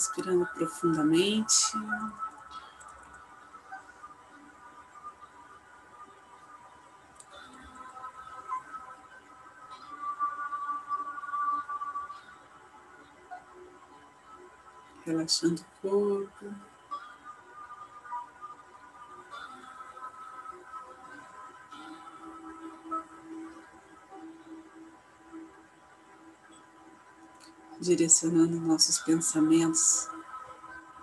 Respirando profundamente. Relaxando o corpo. Direcionando nossos pensamentos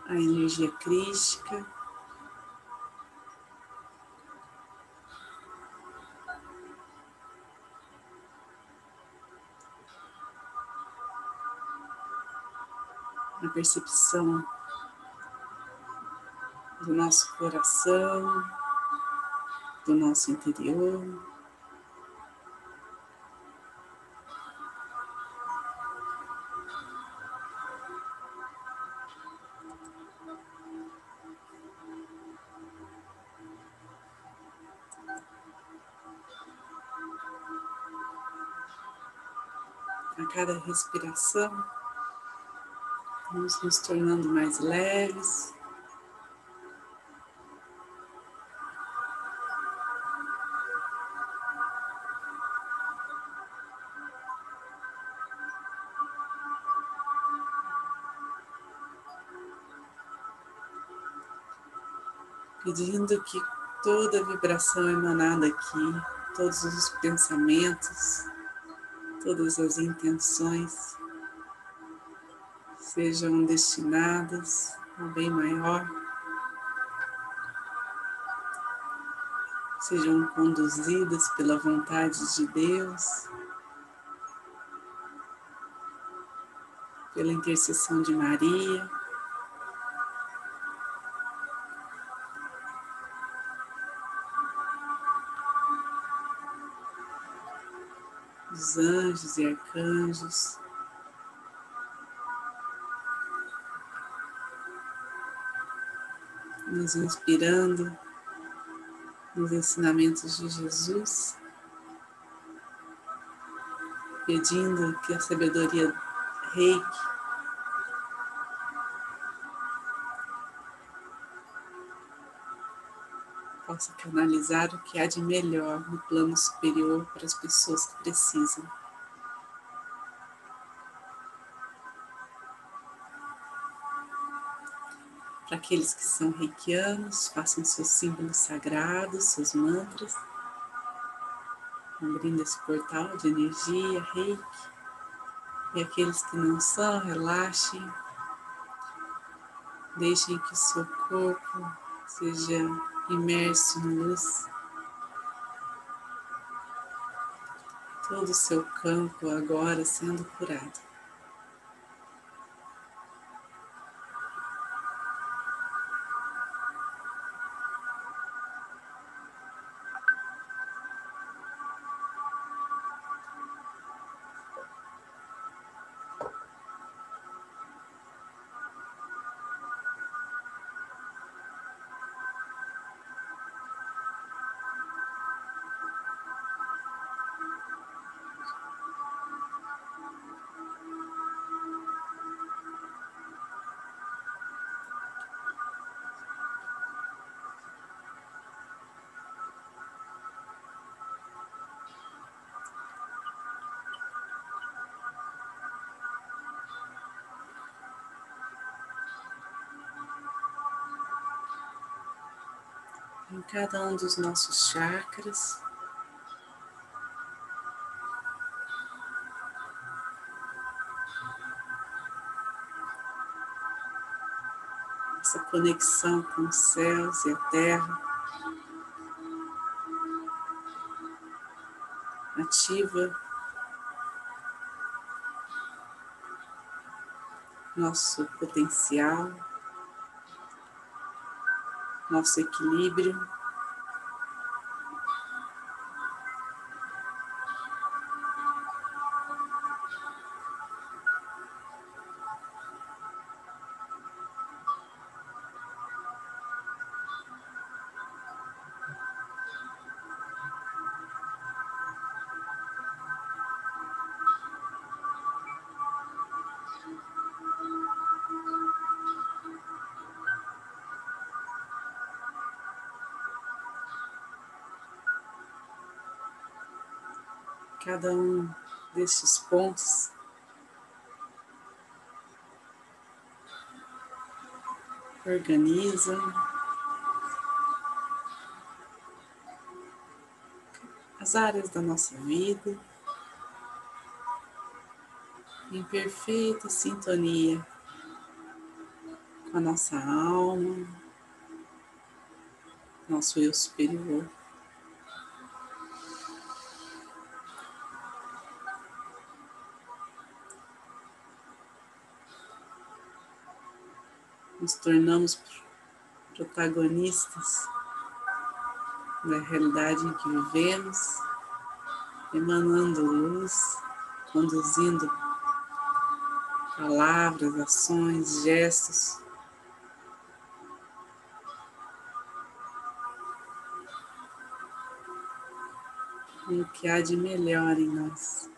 à energia crística. A percepção do nosso coração, do nosso interior. A cada respiração, vamos nos tornando mais leves. Pedindo que toda vibração emanada aqui, todos os pensamentos, todas as intenções sejam destinadas ao bem maior, sejam conduzidas pela vontade de Deus, pela intercessão de Maria. Anjos e arcanjos. Nos inspirando nos ensinamentos de Jesus, pedindo que a sabedoria reiki possa canalizar o que há de melhor no plano superior para as pessoas que precisam. Para aqueles que são reikianos, façam seus símbolos sagrados, seus mantras, abrindo esse portal de energia, reiki. E aqueles que não são, relaxem, deixem que o seu corpo seja imerso em luz. Todo o seu campo agora sendo curado. Em cada um dos nossos chakras. Essa conexão com os céus e a terra ativa nosso potencial nosso equilíbrio. Cada um destes pontos. Organizam as áreas da nossa vida em perfeita sintonia com a nossa alma, nosso eu superior. Nos tornamos protagonistas da realidade em que vivemos, emanando luz, conduzindo palavras, ações, gestos. E o que há de melhor em nós.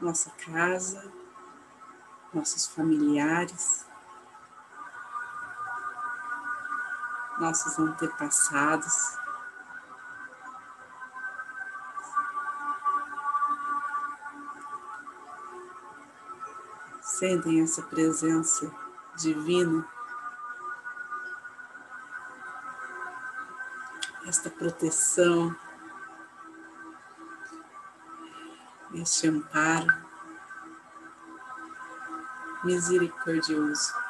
Nossa casa, nossos familiares. nossos antepassados. Sentem essa presença divina, esta proteção, este amparo misericordioso.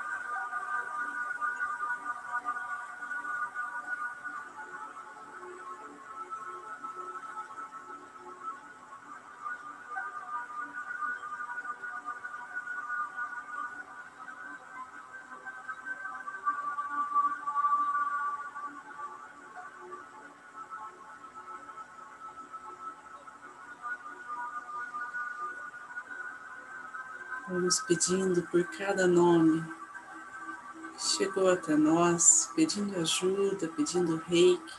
Pedindo por cada nome que chegou até nós, pedindo ajuda, pedindo reiki.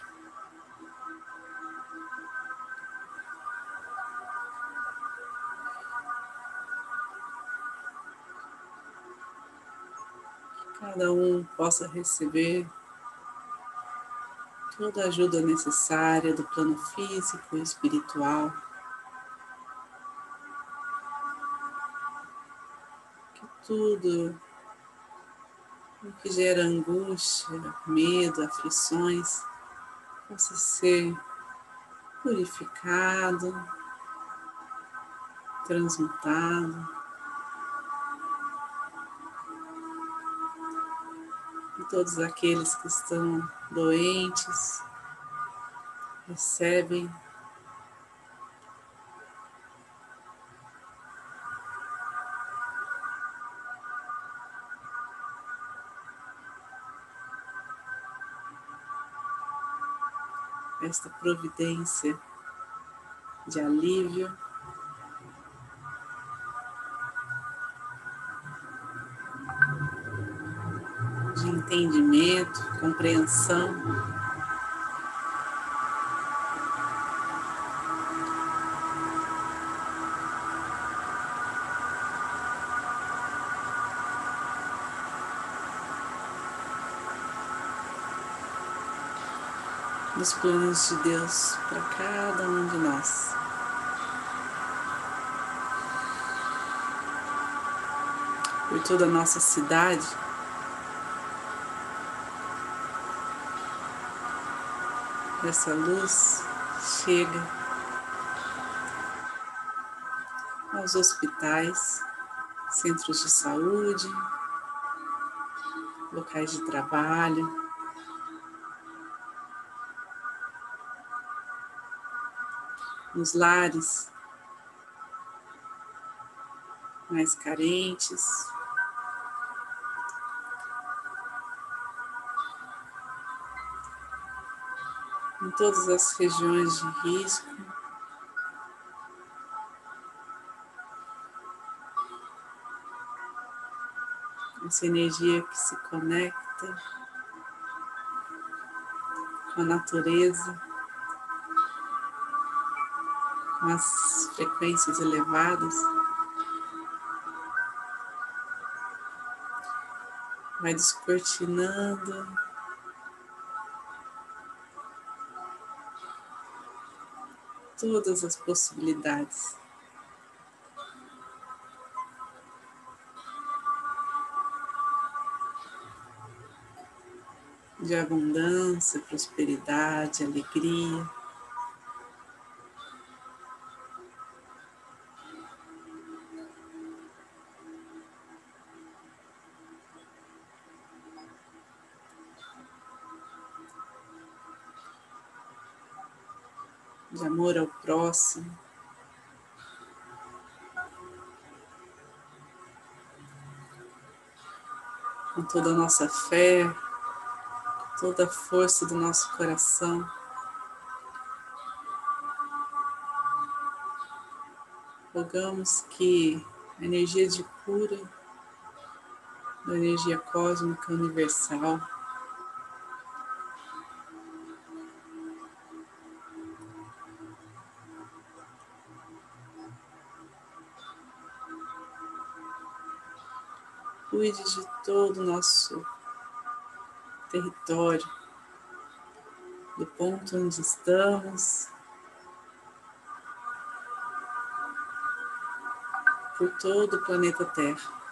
Que cada um possa receber toda a ajuda necessária do plano físico e espiritual. Tudo o que gera angústia, medo, aflições, possa ser purificado, transmutado. E todos aqueles que estão doentes recebem esta providência de alívio. De entendimento, compreensão. Dos planos de Deus para cada um de nós. Por toda a nossa cidade, essa luz chega aos hospitais, centros de saúde, locais de trabalho, nos lares mais carentes. Em todas as regiões de risco. Essa energia que se conecta com a natureza. As frequências elevadas, vai descortinando. Todas as possibilidades. De abundância, prosperidade, alegria. Amor ao próximo. Com toda a nossa fé, toda a força do nosso coração. Rogamos que a energia de cura, a energia cósmica universal, cuide de todo o nosso território, do ponto onde estamos, por todo o planeta Terra.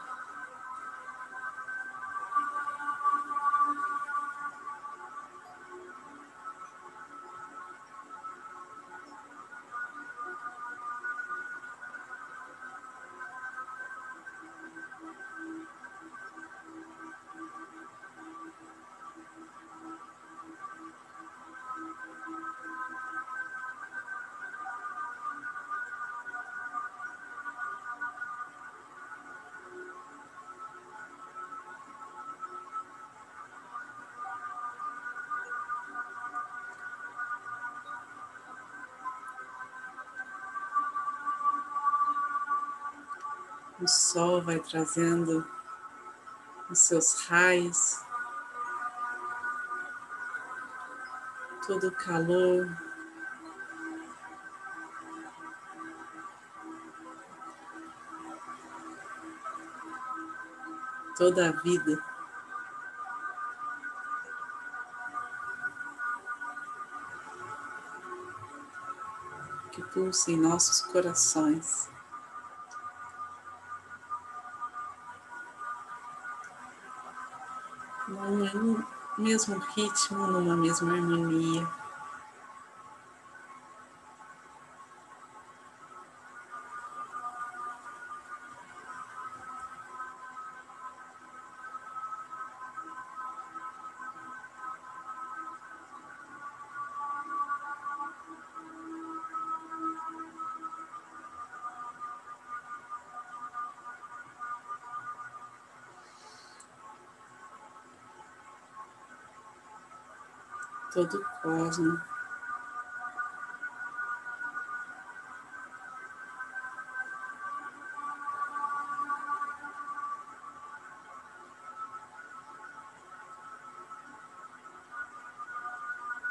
O sol vai trazendo os seus raios, todo o calor. Toda a vida. Que pulsa em nossos corações. Num mesmo ritmo, numa mesma harmonia. Todo o cosmo.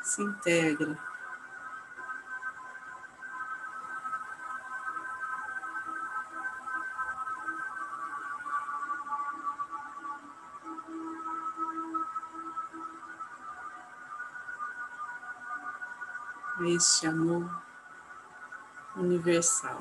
Se integra. Este amor universal.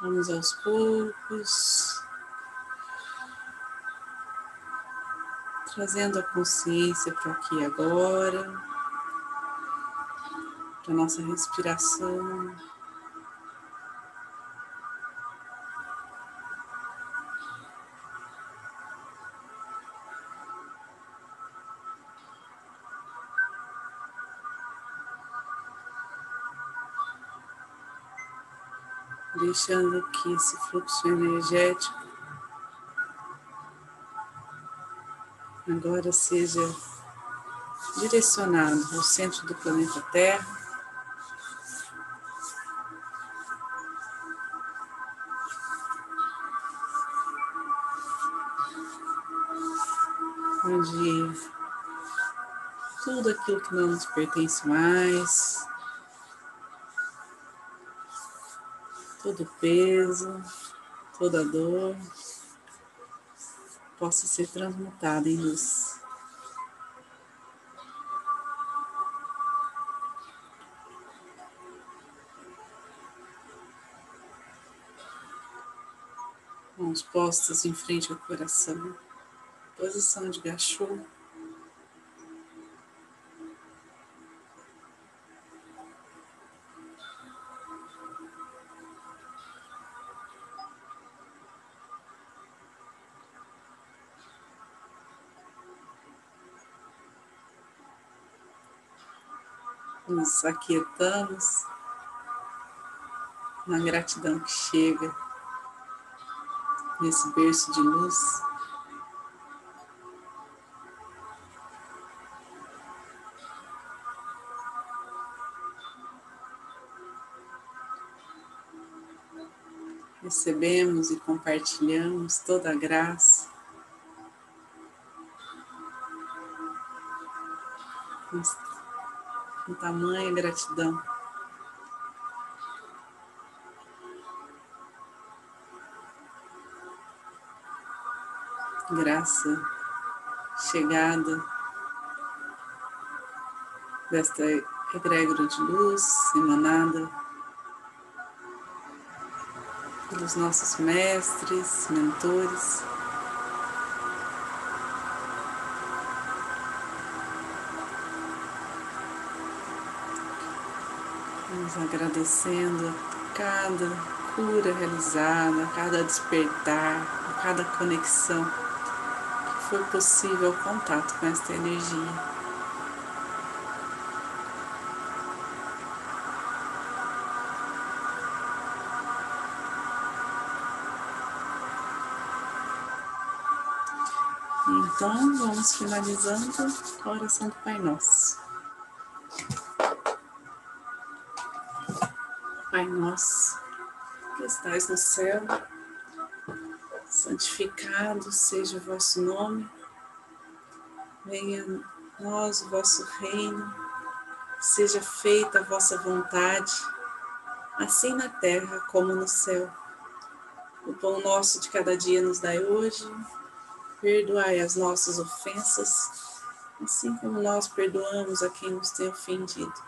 Vamos aos poucos trazendo a consciência para aqui agora, para nossa respiração. Deixando que esse fluxo energético agora seja direcionado ao centro do planeta Terra. onde tudo aquilo que não nos pertence mais, todo peso, toda dor, possa ser transmutada em luz. mãos postas em frente ao coração, posição de gachô. Nos aquietamos na gratidão que chega nesse berço de luz. Recebemos e compartilhamos toda a graça. Com tamanha gratidão. graça chegada desta egrégora de luz emanada pelos nossos mestres, mentores. Vamos agradecendo cada cura realizada, cada despertar, cada conexão foi possível o contato com esta energia. Então, vamos finalizando a oração do Pai Nosso. Que estais no céu, santificado seja o vosso nome, venha a nós o vosso reino, seja feita a vossa vontade, assim na terra como no céu. O pão nosso de cada dia nos dai hoje, perdoai as nossas ofensas, assim como nós perdoamos a quem nos tem ofendido.